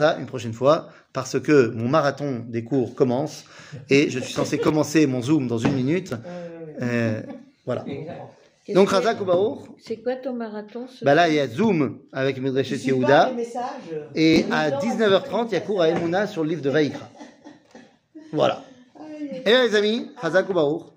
ça une prochaine fois parce que mon marathon des cours commence et je suis censé commencer mon Zoom dans une minute. Euh, voilà. Donc, Razak C'est quoi ton marathon ce bah Là, il y a Zoom avec Midrashet Yehuda. Et à 19h30, il y a cours à Emouna sur le livre de Vaïkra. Voilà. Et là, eh les amis, Hazak Koubaour.